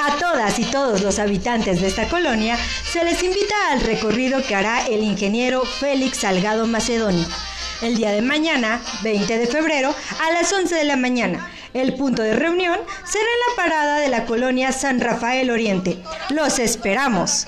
A todas y todos los habitantes de esta colonia se les invita al recorrido que hará el ingeniero Félix Salgado Macedonio el día de mañana, 20 de febrero, a las 11 de la mañana. El punto de reunión será en la parada de la colonia San Rafael Oriente. Los esperamos.